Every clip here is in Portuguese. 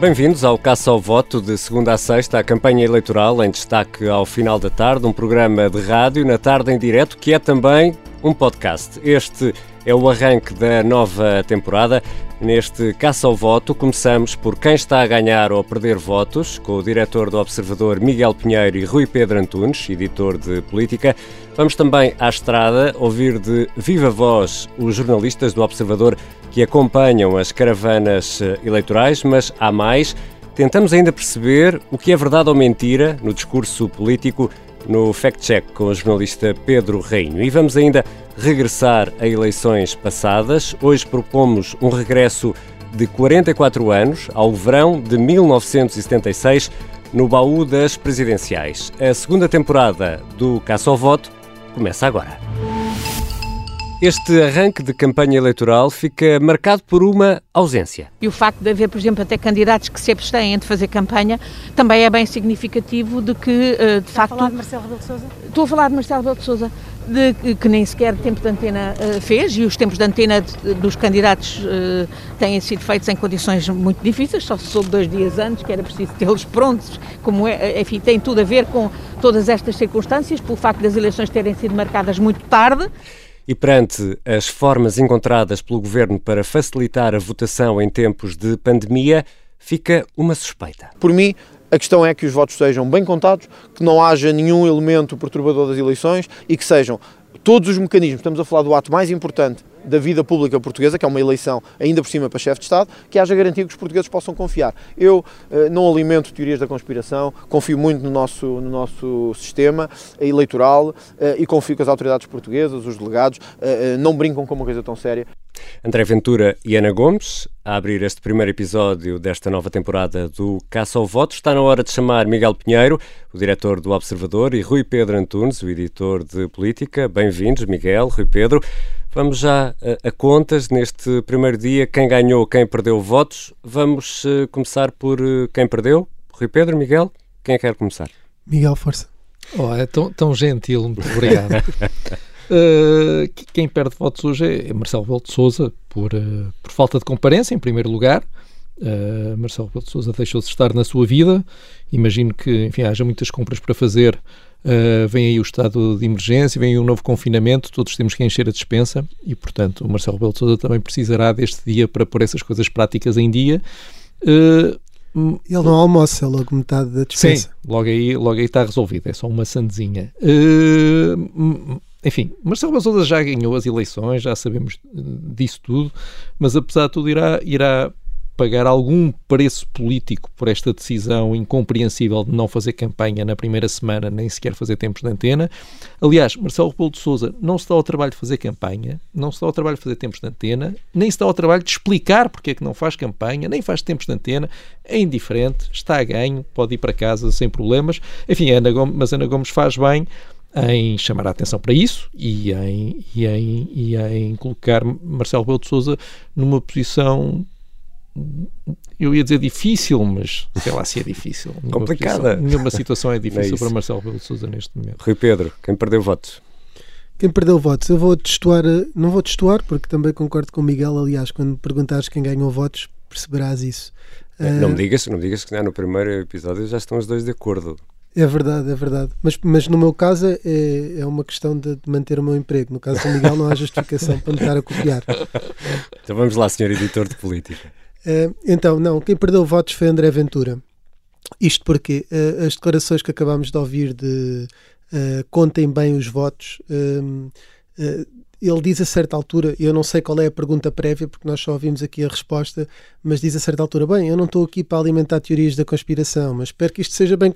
Bem-vindos ao Caça ao Voto de segunda a sexta, a campanha eleitoral em destaque ao final da tarde, um programa de rádio na tarde em direto que é também um podcast. Este é o arranque da nova temporada. Neste Caça ao Voto, começamos por quem está a ganhar ou a perder votos, com o diretor do Observador Miguel Pinheiro e Rui Pedro Antunes, editor de política. Vamos também à estrada ouvir de viva voz os jornalistas do Observador que acompanham as caravanas eh, eleitorais, mas há mais. Tentamos ainda perceber o que é verdade ou mentira no discurso político no Fact Check com o jornalista Pedro Reinho. E vamos ainda regressar a eleições passadas. Hoje propomos um regresso de 44 anos ao verão de 1976 no baú das presidenciais. A segunda temporada do Caça ao Voto começa agora. Este arranque de campanha eleitoral fica marcado por uma ausência. E o facto de haver, por exemplo, até candidatos que se abstêm de fazer campanha também é bem significativo de que, eh, de facto. a falar de Marcelo Rebelo de Sousa? Estou a falar de Marcelo Rebelo de Sousa, de, que nem sequer tempo de antena uh, fez, e os tempos de antena de, dos candidatos uh, têm sido feitos em condições muito difíceis, só se soube dois dias antes que era preciso tê-los prontos, como é, enfim, tem tudo a ver com todas estas circunstâncias, pelo facto das eleições terem sido marcadas muito tarde. E perante as formas encontradas pelo governo para facilitar a votação em tempos de pandemia, fica uma suspeita. Por mim, a questão é que os votos sejam bem contados, que não haja nenhum elemento perturbador das eleições e que sejam todos os mecanismos. Estamos a falar do ato mais importante da vida pública portuguesa, que é uma eleição ainda por cima para chefe de Estado, que haja garantia que os portugueses possam confiar. Eu eh, não alimento teorias da conspiração, confio muito no nosso, no nosso sistema eleitoral eh, e confio que as autoridades portuguesas, os delegados, eh, não brincam com uma coisa tão séria. André Ventura e Ana Gomes, a abrir este primeiro episódio desta nova temporada do Caça ao Voto. Está na hora de chamar Miguel Pinheiro, o diretor do Observador, e Rui Pedro Antunes, o editor de política. Bem-vindos, Miguel, Rui Pedro. Vamos já a, a, contas neste primeiro dia, quem ganhou, quem perdeu votos. Vamos uh, começar por uh, quem perdeu. Rui Pedro, Miguel, quem é quer começar? Miguel, força. Oh, é tão, tão gentil, muito obrigado. uh, quem perde votos hoje é Marcelo Rebelo de Sousa, por, por falta de comparência, em primeiro lugar. Marcelo Rebelo de Sousa deixou-se estar na sua vida. Imagino que, enfim, haja muitas compras para fazer Uh, vem aí o estado de emergência, vem aí um novo confinamento, todos temos que encher a dispensa e, portanto, o Marcelo Rebelo de Sousa também precisará deste dia para pôr essas coisas práticas em dia. Uh, ele não almoça, é logo metade da dispensa. Sim, logo aí, logo aí está resolvido, é só uma sandezinha. Uh, enfim, Marcelo Rebelo de Sousa já ganhou as eleições, já sabemos disso tudo, mas apesar de tudo irá, irá pagar algum preço político por esta decisão incompreensível de não fazer campanha na primeira semana, nem sequer fazer tempos de antena. Aliás, Marcelo Rebelo de Sousa não se dá ao trabalho de fazer campanha, não se dá ao trabalho de fazer tempos de antena, nem se dá ao trabalho de explicar porque é que não faz campanha, nem faz tempos de antena, é indiferente, está a ganho, pode ir para casa sem problemas. Enfim, Ana Gomes, mas Ana Gomes faz bem em chamar a atenção para isso e em, e em, e em colocar Marcelo Rebelo de Sousa numa posição eu ia dizer difícil, mas sei lá se é difícil. Complicada. Posição, nenhuma situação é difícil é para Marcelo Rebelo de Sousa neste momento. Rui Pedro, quem perdeu votos? Quem perdeu votos? Eu vou testuar, não vou testuar, porque também concordo com o Miguel. Aliás, quando perguntares quem ganhou votos, perceberás isso. Não me digas, não me digas que no primeiro episódio já estão os dois de acordo. É verdade, é verdade. Mas, mas no meu caso é, é uma questão de manter o meu emprego. No caso do Miguel não há justificação para me estar a copiar. Então vamos lá, senhor editor de política. Uh, então, não, quem perdeu votos foi André Ventura. Isto porque uh, as declarações que acabámos de ouvir de uh, contem bem os votos, ele diz a certa altura, eu não sei qual é a pergunta prévia, porque nós só ouvimos aqui a resposta, mas diz a certa altura: bem, eu não estou aqui para alimentar teorias da conspiração, mas espero que isto seja bem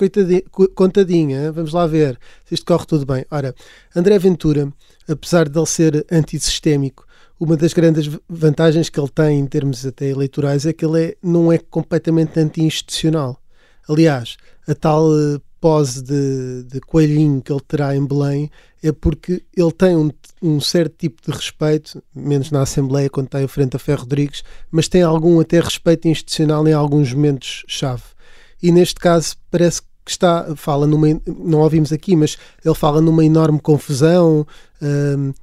contadinho, vamos lá ver se isto corre tudo bem. Ora, André Ventura, apesar de ele ser antissistémico, uma das grandes vantagens que ele tem em termos até eleitorais é que ele é, não é completamente anti-institucional. Aliás, a tal uh, pose de, de, coelhinho que ele terá em Belém é porque ele tem um, um, certo tipo de respeito, menos na Assembleia quando está em frente a Ferro Rodrigues, mas tem algum até respeito institucional em alguns momentos-chave. E neste caso parece que está, fala numa, não ouvimos aqui, mas ele fala numa enorme confusão,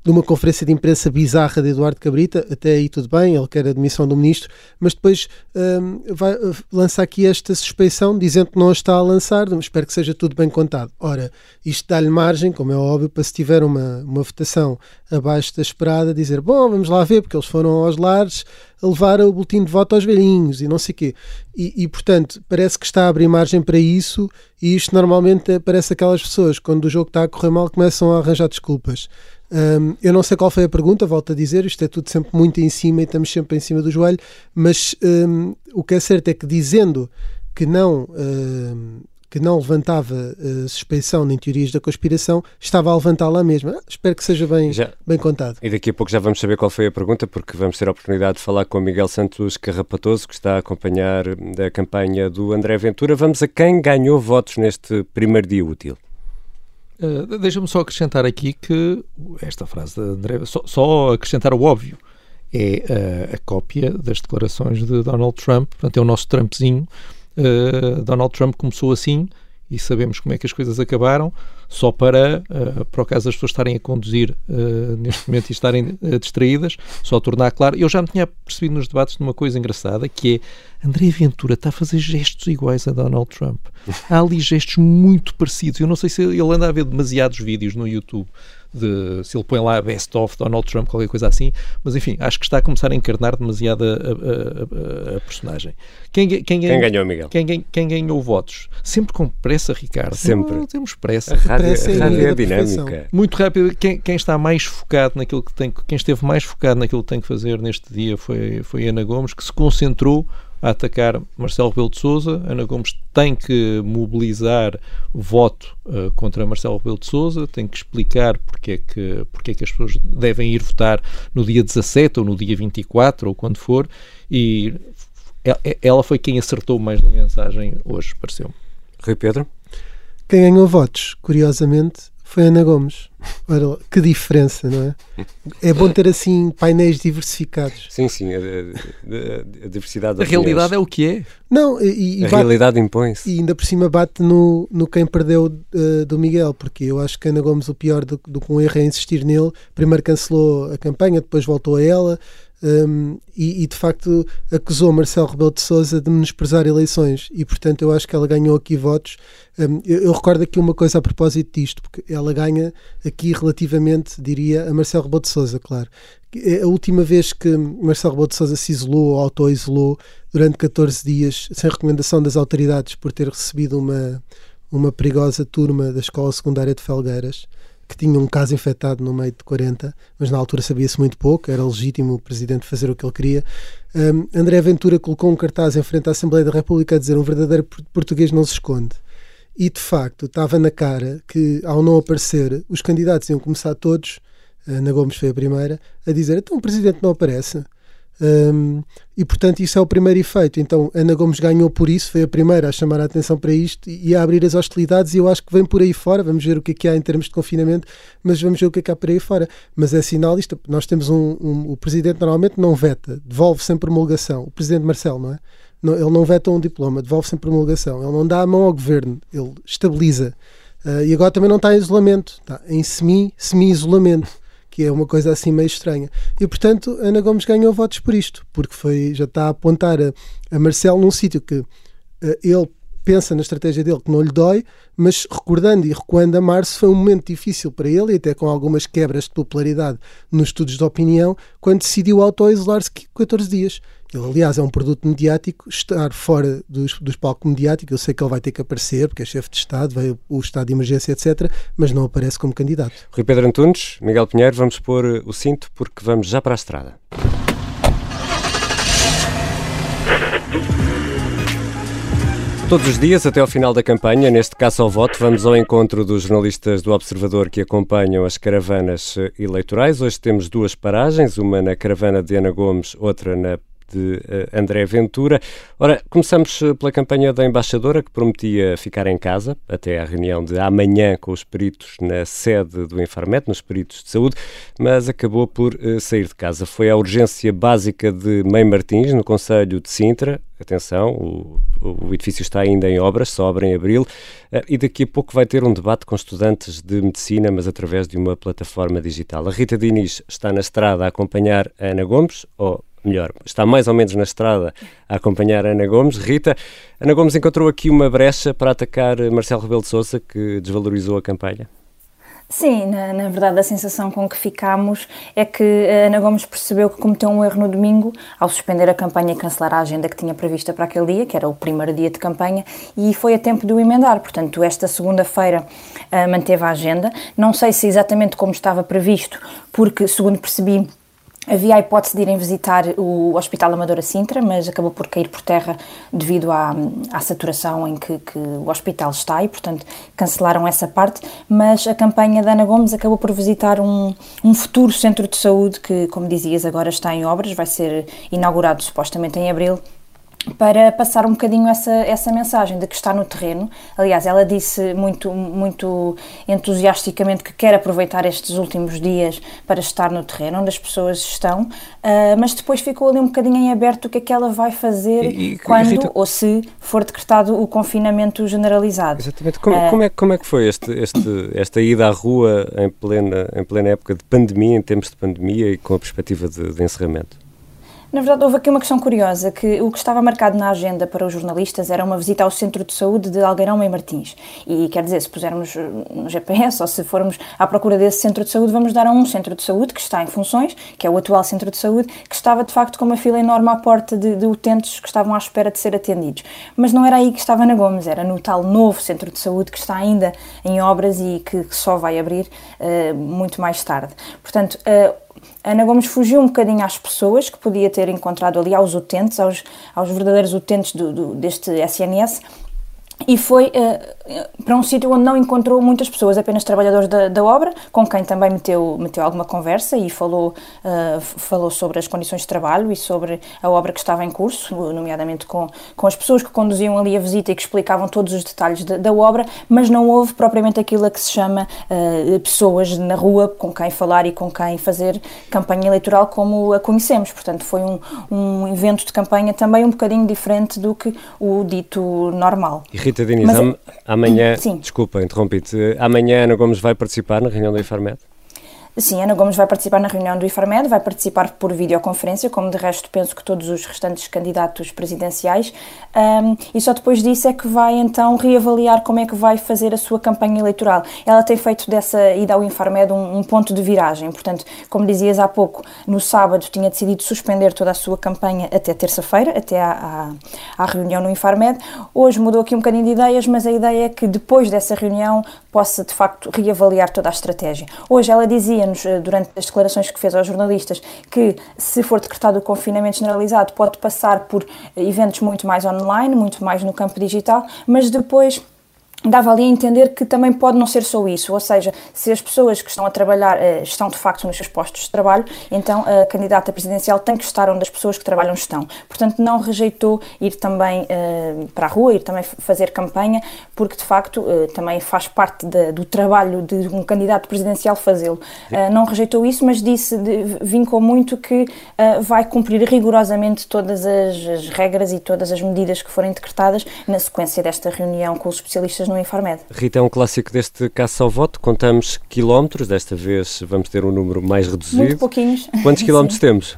de uma conferência de imprensa bizarra de Eduardo Cabrita, até aí tudo bem, ele quer a demissão do ministro, mas depois um, vai, lança aqui esta suspeição, dizendo que não a está a lançar, espero que seja tudo bem contado. Ora, isto dá-lhe margem, como é óbvio, para se tiver uma, uma votação abaixo da esperada, dizer, bom, vamos lá ver, porque eles foram aos lares a levar o boletim de voto aos velhinhos e não sei o quê. E, e, portanto, parece que está a abrir margem para isso e isto normalmente parece aquelas pessoas, quando o jogo está a correr mal, começam a arranjar desculpas. Um, eu não sei qual foi a pergunta, volto a dizer, isto é tudo sempre muito em cima e estamos sempre em cima do joelho, mas um, o que é certo é que dizendo que não um, que não levantava uh, suspeição nem teorias da conspiração, estava a levantá-la mesma. Ah, espero que seja bem, já, bem contado. E daqui a pouco já vamos saber qual foi a pergunta, porque vamos ter a oportunidade de falar com o Miguel Santos Carrapatoso, que está a acompanhar a campanha do André Ventura. Vamos a quem ganhou votos neste primeiro dia útil. Uh, Deixa-me só acrescentar aqui que esta frase de André, só, só acrescentar o óbvio, é uh, a cópia das declarações de Donald Trump, portanto é o nosso Trumpzinho Uh, Donald Trump começou assim e sabemos como é que as coisas acabaram, só para, uh, para o caso das pessoas estarem a conduzir uh, neste momento e estarem uh, distraídas, só tornar claro. Eu já me tinha percebido nos debates de uma coisa engraçada, que é André Ventura está a fazer gestos iguais a Donald Trump. Há ali gestos muito parecidos. Eu não sei se ele anda a ver demasiados vídeos no YouTube de se ele põe lá best of Donald Trump, qualquer coisa assim, mas enfim, acho que está a começar a encarnar demasiado a, a, a, a personagem. Quem, quem, quem, ganhou, Miguel? Quem, quem, ganhou votos? Sempre com pressa, Ricardo. Sempre. Não, temos pressa. A rádio, pressa é, rádio é dinâmica. Muito rápido. Quem, quem está mais focado naquilo que tem, quem esteve mais focado naquilo que tem que fazer neste dia foi, foi Ana Gomes, que se concentrou a atacar Marcelo Rebelo de Sousa. Ana Gomes tem que mobilizar voto uh, contra Marcelo Rebelo de Sousa, tem que explicar porque é que, porque é que as pessoas devem ir votar no dia 17 ou no dia 24 ou quando for, e ela foi quem acertou mais na mensagem hoje, pareceu-me. Rui Pedro? Quem ganhou votos, curiosamente, foi Ana Gomes. Ora, que diferença, não é? É bom ter assim painéis diversificados. Sim, sim, a, a, a diversidade. A realidade é o que é. Não, e, e a bate, realidade impõe-se. E ainda por cima bate no, no quem perdeu uh, do Miguel, porque eu acho que Ana Gomes, o pior do, do que um erro é insistir nele. Primeiro cancelou a campanha, depois voltou a ela. Um, e, e, de facto acusou Marcelo Rebelo de Sousa de menosprezar eleições. E portanto eu acho que ela ganhou aqui votos. Um, eu, eu, recordo aqui uma coisa a propósito disto porque ela ganha aqui relativamente diria a Marcelo Rebelo de Sousa claro. É a última vez que Marcelo Rebelo de Sousa se isolou ou auto-isolou durante 14 dias sem recomendação das autoridades por ter recebido uma uma perigosa turma da escola secundária de Felgueiras que tinha um caso infectado no meio de 40, mas na altura sabia-se muito pouco, era legítimo o presidente fazer o que ele queria. Um, André Ventura colocou um cartaz em frente à Assembleia da República a dizer um verdadeiro português não se esconde. E de facto estava na cara que, ao não aparecer, os candidatos iam começar todos, Ana Gomes foi a primeira, a dizer: então o presidente não aparece. Um, e portanto, isso é o primeiro efeito. Então, Ana Gomes ganhou por isso, foi a primeira a chamar a atenção para isto e a abrir as hostilidades. E eu acho que vem por aí fora. Vamos ver o que é que há em termos de confinamento, mas vamos ver o que é que há por aí fora. Mas é sinal isto. Nós temos um, um o presidente normalmente não veta, devolve sempre promulgação. O presidente Marcelo, não é? Não, ele não veta um diploma, devolve sempre promulgação. Ele não dá a mão ao governo, ele estabiliza. Uh, e agora também não está em isolamento, está em semi-isolamento. Semi que é uma coisa assim meio estranha. E portanto, Ana Gomes ganhou votos por isto, porque foi, já está a apontar a, a Marcelo num sítio que uh, ele pensa na estratégia dele que não lhe dói, mas recordando e recuando a março foi um momento difícil para ele e até com algumas quebras de popularidade nos estudos de opinião, quando decidiu auto-isolar-se 14 dias. Ele, aliás, é um produto mediático, estar fora dos, dos palcos mediáticos, eu sei que ele vai ter que aparecer, porque é chefe de Estado, veio o estado de emergência, etc., mas não aparece como candidato. Rui Pedro Antunes, Miguel Pinheiro, vamos pôr o cinto porque vamos já para a estrada. Todos os dias, até ao final da campanha, neste caso ao voto, vamos ao encontro dos jornalistas do Observador que acompanham as caravanas eleitorais. Hoje temos duas paragens, uma na caravana de Ana Gomes, outra na de uh, André Ventura. Ora, começamos pela campanha da embaixadora, que prometia ficar em casa até à reunião de amanhã com os peritos na sede do Infarmet, nos peritos de saúde, mas acabou por uh, sair de casa. Foi a urgência básica de Mãe Martins, no Conselho de Sintra, atenção, o, o, edifício está ainda em obras, só em abril, eh, e daqui a pouco vai ter um debate com estudantes de medicina, mas através de uma plataforma digital. A Rita Diniz está na estrada a acompanhar a Ana Gomes, ou melhor, está mais ou menos na estrada a acompanhar Ana Gomes. Rita, Ana Gomes encontrou aqui uma brecha para atacar Marcelo Rebelo de Sousa, que desvalorizou a campanha? Sim, na, na, verdade a sensação com que ficámos é que a Ana Gomes percebeu que cometeu um erro no domingo ao suspender a campanha e cancelar a agenda que tinha prevista para aquele dia, que era o primeiro dia de campanha, e foi a tempo de o emendar. Portanto, esta segunda-feira uh, manteve a agenda. Não sei se exatamente como estava previsto, porque, segundo percebi, Havia a hipótese de irem visitar o Hospital Amadora Sintra, mas acabou por cair por terra devido à, à saturação em que, que, o hospital está e, portanto, cancelaram essa parte. Mas a campanha da Ana Gomes acabou por visitar um, um futuro centro de saúde que, como dizias, agora está em obras, vai ser inaugurado supostamente em abril para passar um bocadinho essa, essa mensagem de que está no terreno. Aliás, ela disse muito, muito entusiasticamente que quer aproveitar estes últimos dias para estar no terreno, onde as pessoas estão, uh, mas depois ficou ali um bocadinho em aberto o que é que ela vai fazer e, e, quando Rita... ou se for decretado o confinamento generalizado. Exatamente. Como, uh, como, é, como é que foi este, este, esta ida à rua em plena, em plena época de pandemia, em tempos de pandemia e com a perspectiva de, de encerramento? Na verdade, houve aqui uma questão curiosa, que o que estava marcado na agenda para os jornalistas era uma visita ao Centro de Saúde de Algueirão em Martins. E quer dizer, se pusermos eh, no GPS ou se formos à procura desse Centro de Saúde, vamos dar a um Centro de Saúde que está em funções, que é o atual Centro de Saúde, que estava de facto com uma fila enorme à porta de, de utentes que estavam à espera de ser atendidos. Mas não era aí que estava na Gomes, era no tal novo Centro de Saúde que está ainda em obras e que, que só vai abrir uh, muito mais tarde. Portanto, uh, Ana Gomes fugiu um bocadinho às pessoas que podia ter encontrado ali, aos utentes, aos, aos verdadeiros utentes do, do, deste SNS, e foi uh, para um sítio onde não encontrou muitas pessoas, apenas trabalhadores da, da, obra, com quem também meteu, meteu alguma conversa e falou, uh, falou sobre as condições de trabalho e sobre a obra que estava em curso, nomeadamente com, com as pessoas que conduziam ali a visita e que explicavam todos os detalhes de, da obra, mas não houve propriamente aquilo a que se chama uh, pessoas na rua com quem falar e com quem fazer campanha eleitoral como a conhecemos. Portanto, foi um, um evento de campanha também um bocadinho diferente do que o dito normal. Rita Diniz, Mas, am amanhã, sim. desculpa, interrompi-te, amanhã Ana Gomes vai participar na reunião da Infarmed? Sim, Ana Gomes vai participar na reunião do IFARMED, vai participar por videoconferência, como de resto penso que todos os restantes candidatos presidenciais, um, e só depois disso é que vai então reavaliar como é que vai fazer a sua campanha eleitoral. Ela tem feito dessa ida ao IFARMED um, um ponto de viragem, portanto, como dizias há pouco, no sábado tinha decidido suspender toda a sua campanha até terça-feira, até à, à, à reunião no IFARMED. Hoje mudou aqui um bocadinho de ideias, mas a ideia é que depois dessa reunião possa de facto reavaliar toda a estratégia. Hoje ela dizia-nos, eh, durante as declarações que fez aos jornalistas, que se for decretado o confinamento generalizado pode passar por eventos muito mais online, muito mais no campo digital, mas depois dava ali a entender que também pode não ser só isso, ou seja, se as pessoas que estão a trabalhar uh, estão de facto nos seus postos de trabalho, então a candidata presidencial tem que estar onde as pessoas que trabalham estão. Portanto, não rejeitou ir também uh, para a rua, ir também fazer campanha, porque de facto uh, também faz parte de, do trabalho de um candidato presidencial fazê-lo. não rejeitou isso, mas disse, vincou muito que vai cumprir rigorosamente todas as, as regras e todas as medidas que forem decretadas na sequência desta reunião com os especialistas no Infarmed. Rita, é um clássico deste caça ao voto. Contamos quilómetros, desta vez vamos ter um número mais reduzido. Muito pouquinhos. Quantos quilómetros temos?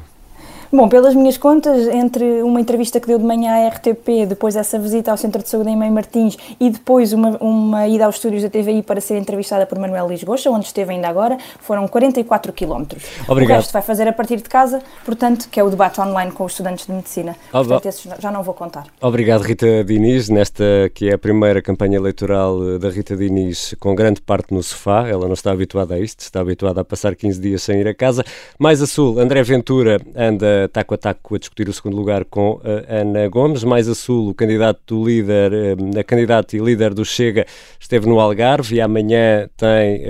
Bom, pelas minhas contas, entre uma entrevista que deu de manhã à RTP, depois essa visita ao Centro de Saúde em Mãe Martins e depois uma, uma ida aos estúdios da TVI para ser entrevistada por Manuel Lisgocha, onde esteve ainda agora, foram 44 quilómetros. Obrigado. O resto vai fazer a partir de casa, portanto, que é o debate online com os estudantes de medicina. Oh, portanto, esses já não vou contar. Obrigado, Rita Diniz, nesta que é a primeira campanha eleitoral da Rita Diniz com grande parte no sofá. Ela não está habituada a isto, está habituada a passar 15 dias sem ir a casa. Mais a sul, André Ventura anda uh, taco a taco a discutir o segundo lugar com Ana Gomes. Mais a sul, o candidato líder, a candidata e líder do Chega esteve no Algarve e amanhã tem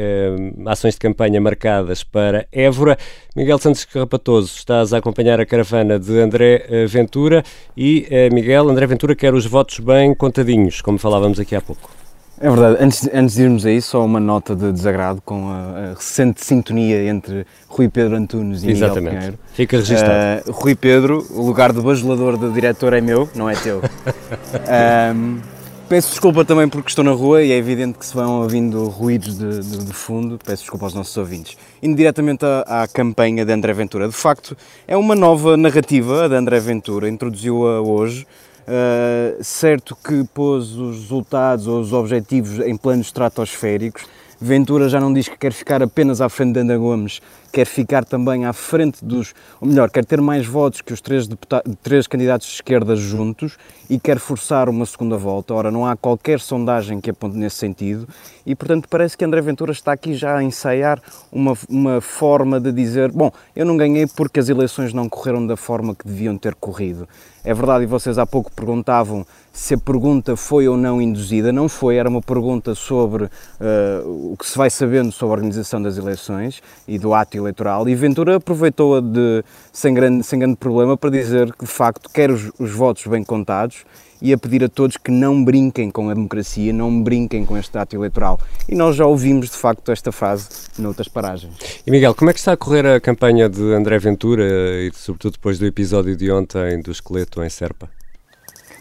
ações de campanha marcadas para Évora. Miguel Santos Carrapatoso, estás a acompanhar a caravana de André Ventura e, Miguel, André Ventura quer os votos bem contadinhos, como falávamos aqui há pouco. É verdade, antes, antes de irmos aí, só uma nota de desagrado com a, a recente sintonia entre Rui Pedro Antunes e Exatamente. Miguel Pinheiro. Fica registado. Uh, Rui Pedro, o lugar de bajulador do diretor é meu, não é teu. um, peço desculpa também porque estou na rua e é evidente que se vão ouvindo ruídos de, de, de fundo, peço desculpa aos nossos ouvintes. Indo diretamente à, à, campanha de André Ventura, de facto é uma nova narrativa de André Ventura, introduziu-a hoje, Uh, certo que pôs os resultados ou os objetivos em planos estratosféricos. Ventura já não diz que quer ficar apenas à frente de Ana Gomes, quer ficar também à frente dos, ou melhor, quer ter mais votos que os três, três candidatos de esquerda juntos e quer forçar uma segunda volta. Ora, não há qualquer sondagem que aponte nesse sentido e, portanto, parece que André Ventura está aqui já a ensaiar uma, uma forma de dizer: bom, eu não ganhei porque as eleições não correram da forma que deviam ter corrido. É verdade, e vocês há pouco perguntavam se a pergunta foi ou não induzida. Não foi, era uma pergunta sobre uh, o que se vai sabendo sobre a organização das eleições e do ato eleitoral. E Ventura aproveitou-a sem grande, sem grande problema para dizer que, de facto, quer os, os votos bem contados e a pedir a todos que não brinquem com a democracia, não brinquem com este ato eleitoral. E nós já ouvimos, de facto, esta frase noutras paragens. E Miguel, como é que está a correr a campanha de André Ventura e, sobretudo, depois do episódio de ontem do esqueleto em Serpa?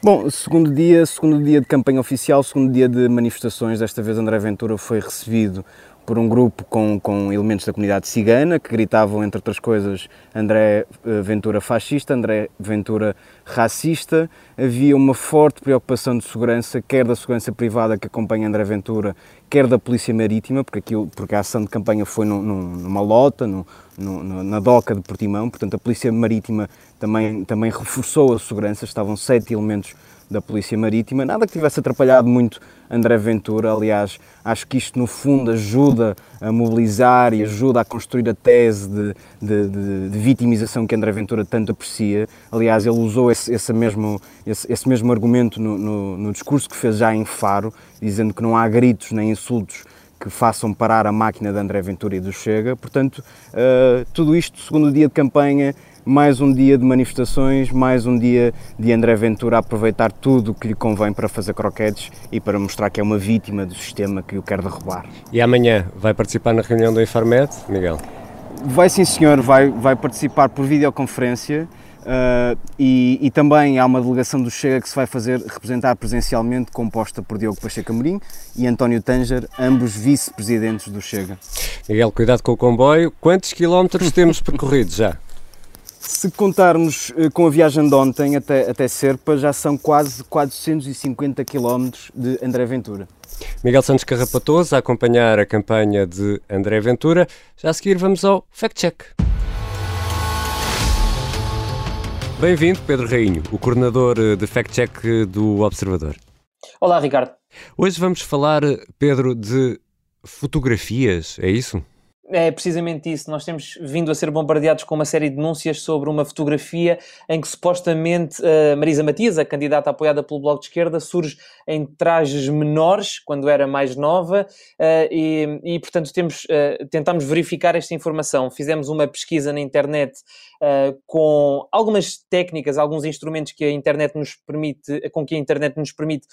Bom, segundo dia, segundo dia de campanha oficial, segundo dia de manifestações, desta vez André Ventura foi recebido por um grupo com, com elementos da comunidade cigana que gritavam, entre outras coisas, André eh, Ventura fascista, André Ventura racista. Havia uma forte preocupação de segurança, quer da segurança privada que acompanha André Ventura, quer da Polícia Marítima, porque, aquilo, porque a ação de campanha foi num, numa lota, no, no, na doca de Portimão, portanto a Polícia Marítima também, também reforçou a segurança, estavam sete elementos da Polícia Marítima, nada que tivesse atrapalhado muito André Ventura, aliás, acho que isto no fundo ajuda a mobilizar e ajuda a construir a tese de, de, de, de vitimização que André Ventura tanto aprecia, aliás, ele usou esse, esse mesmo, esse, esse, mesmo argumento no, no, no discurso que fez já em Faro, dizendo que não há gritos nem insultos que façam parar a máquina de André Ventura e do Chega. Portanto, uh, tudo isto, segundo dia de campanha, mais um dia de manifestações, mais um dia de André Ventura a aproveitar tudo o que lhe convém para fazer croquetes e para mostrar que é uma vítima do sistema que o quer derrubar. E amanhã vai participar na reunião do Infarmed, Miguel? Vai sim, senhor, vai, vai participar por videoconferência. Uh, e, e, também há uma delegação do Chega que se vai fazer representar presencialmente, composta por Diogo Pacheco Amorim e António Tanger, ambos vice-presidentes do Chega. Miguel, cuidado com o comboio. Quantos quilómetros temos percorridos já? Se contarmos eh, com a viagem de ontem até, até Serpa, já são quase 450 km de André Ventura. Miguel Santos Carrapatoso a acompanhar a campanha de André Ventura. Já a seguir vamos ao Fact Check. Bem-vindo, Pedro Rainho, o coordenador eh, de Fact Check do Observador. Olá, Ricardo. Hoje vamos falar, Pedro, de fotografias, é isso? É precisamente isso. Nós temos vindo a ser bombardeados com uma série de denúncias sobre uma fotografia em que supostamente uh, Marisa Matias, a candidata apoiada pelo Bloco de Esquerda, surge em trajes menores, quando era mais nova, uh, e, e, portanto temos, uh, tentámos verificar esta informação. Fizemos uma pesquisa na internet com algumas técnicas, alguns instrumentos que a internet nos permite, com que a internet nos permite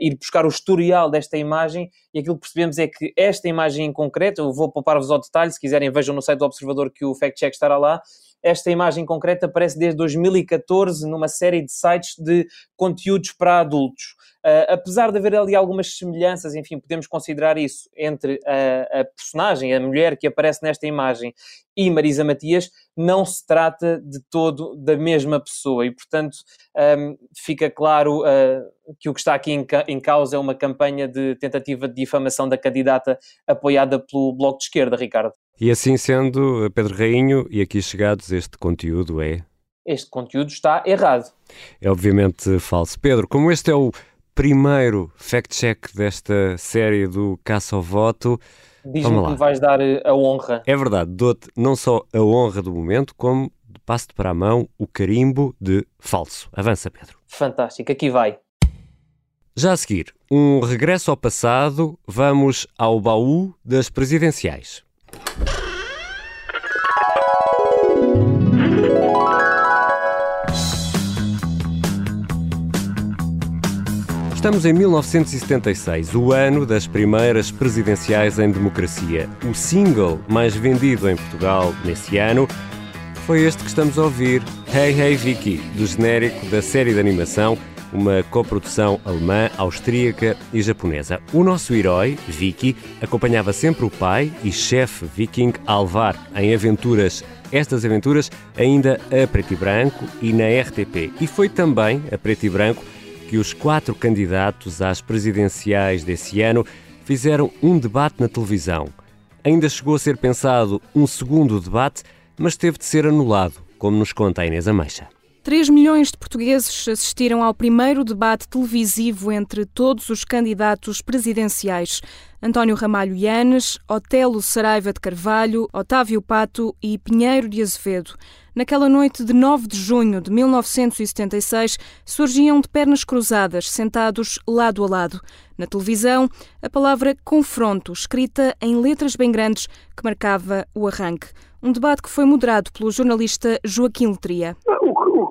ir buscar o historial desta imagem, e aquilo que percebemos é que esta imagem em concreto, eu vou poupar-vos ao detalhe, se quiserem vejam no site do Observador que o Fact Check estará lá. Esta imagem concreta aparece desde 2014 numa série de sites de conteúdos para adultos. Uh, apesar de haver ali algumas semelhanças, enfim, podemos considerar isso entre a, a, personagem, a mulher que aparece nesta imagem e Marisa Matias, não se trata de todo da mesma pessoa e, portanto, um, fica claro uh, que o que está aqui em, em, causa é uma campanha de tentativa de difamação da candidata apoiada pelo Bloco de Esquerda, Ricardo. E assim sendo, Pedro Rainho, e aqui chegados, este conteúdo é? Este conteúdo está errado. É obviamente falso. Pedro, como este é o primeiro fact-check desta série do Caça ao Voto. Diz-me que me vais dar eh, a honra. É verdade, dou-te não só a honra do momento, como passo para a mão o carimbo de falso. Avança, Pedro. Fantástico, aqui vai. Já a seguir, um regresso ao passado, vamos ao baú das presidenciais. Estamos em 1976, o ano das primeiras presidenciais em democracia. O single mais vendido em Portugal nesse ano foi este que estamos a ouvir, Hey Hey Vicky, do genérico da série de animação, uma coprodução alemã, austríaca e japonesa. O nosso herói, Vicky, acompanhava sempre o pai e chefe viking Alvar em aventuras estas aventuras ainda a preto e branco e na RTP. E foi também a preto e branco que os quatro candidatos às presidenciais desse ano fizeram um debate na televisão. Ainda chegou a ser pensado um segundo debate, mas teve de ser anulado, como nos conta a Inês Ameixa. 3 milhões de portugueses assistiram ao primeiro debate televisivo entre todos os candidatos presidenciais. António Ramalho Yanes, Otelo Saraiva de Carvalho, Otávio Pato e Pinheiro de Azevedo. Naquela noite de 9 de junho de 1976, surgiam de pernas cruzadas, sentados lado a lado. Na televisão, a palavra confronto, escrita em letras bem grandes, que marcava o arranque. Um debate que foi moderado pelo jornalista Joaquim Letria.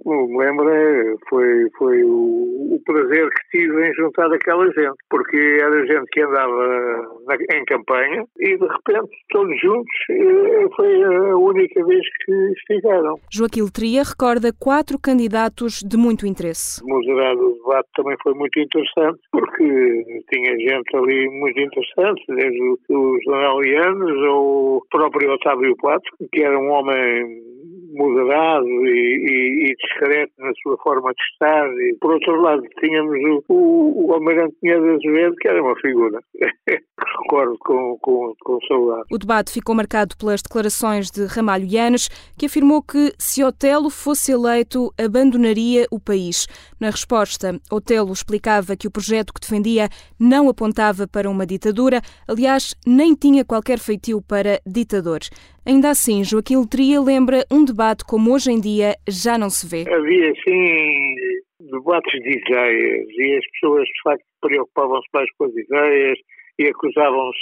O que, o me lembro é, foi, foi o, o, prazer que tive em juntar aquela gente, porque era gente que andava na, em campanha e de repente todos juntos eh, foi a única vez que estiveram. Joaquim Letria recorda quatro candidatos de muito interesse. Moderado o debate também foi muito interessante, porque tinha gente ali muito interessante, desde os Donalianos ou o próprio Otávio Pato, que era um homem moderado e, e, e, discreto na sua forma de estar. E, por outro lado, tínhamos o, o, o Almirante Pinheiro Azevedo, que era uma figura. Recordo com, com, com saudade. O debate ficou marcado pelas declarações de Ramalho Yanes, que afirmou que se Otelo fosse eleito, abandonaria o país. Na resposta, Otelo explicava que o projeto que defendia não apontava para uma ditadura, aliás, nem tinha qualquer feitio para ditador. Ainda assim, Joaquim Letria lembra um debate como hoje em dia já não se vê. Havia, sim, debates de ideias e as pessoas, de facto, preocupavam-se mais com as ideias e acusavam-se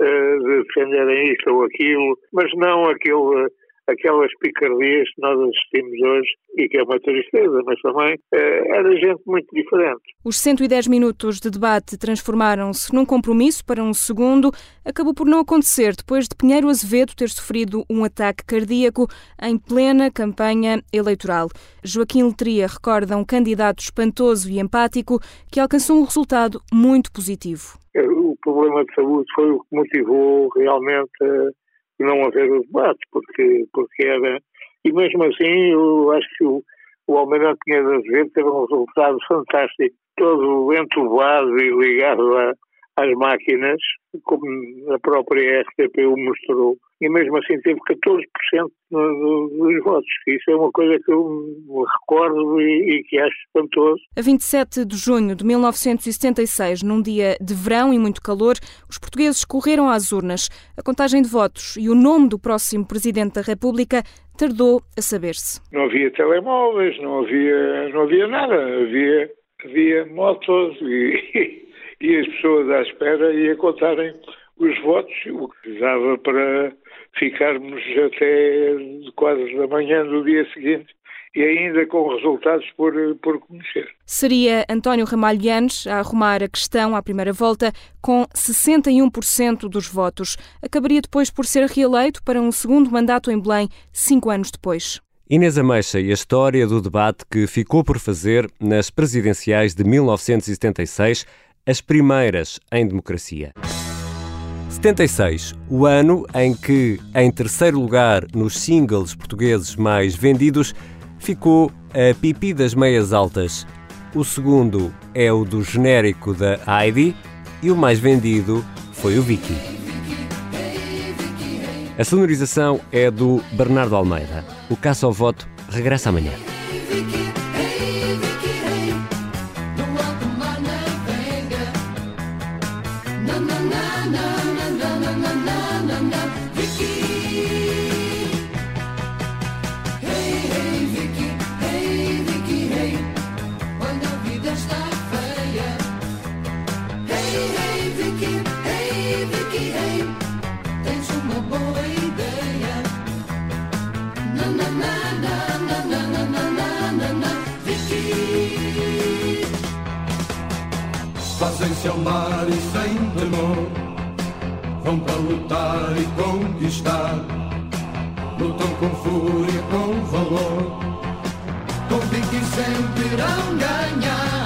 uh, de defenderem isto ou aquilo, mas não aquele aquelas picardias que nós assistimos hoje e que é uma tristeza, mas também eh, era gente muito diferente. Os 110 minutos de debate transformaram-se num compromisso para um segundo. Acabou por não acontecer depois de Pinheiro Azevedo ter sofrido um ataque cardíaco em plena campanha eleitoral. Joaquim Letria recorda um candidato espantoso e empático que alcançou um resultado muito positivo. O problema de saúde foi o que motivou realmente não haver o debate, porque, porque era. E mesmo assim, eu acho que o, o Almirante Pinheiro Azevedo teve um resultado fantástico, todo entubado e ligado a, às máquinas, como a própria RTP o mostrou, e mesmo assim teve 14% dos votos. Isso é uma coisa que eu me recordo e, e, que acho espantoso. A 27 de junho de 1976, num dia de verão e muito calor, os portugueses correram às urnas. A contagem de votos e o nome do próximo Presidente da República tardou a saber-se. Não havia telemóveis, não havia, não havia nada, havia, havia motos e e as pessoas à espera e a contarem os votos, o que precisava para ficarmos até quase da manhã do dia seguinte e ainda com resultados por, por conhecer. Seria António Ramalho Yanes a arrumar a questão à primeira volta com 61% dos votos. Acabaria depois por ser reeleito para um segundo mandato em Belém, cinco anos depois. Inês Ameixa e a história do debate que ficou por fazer nas presidenciais de 1976 as primeiras em democracia. 76, o ano em que, em terceiro lugar nos singles portugueses mais vendidos, ficou a Pipi das Meias Altas. O segundo é o do genérico da Heidi e o mais vendido foi o Vicky. A sonorização é do Bernardo Almeida. O Caça ao Voto regressa amanhã. Para lutar e conquistar. Lutam com fúria, com valor. Convicto que sempre irão ganhar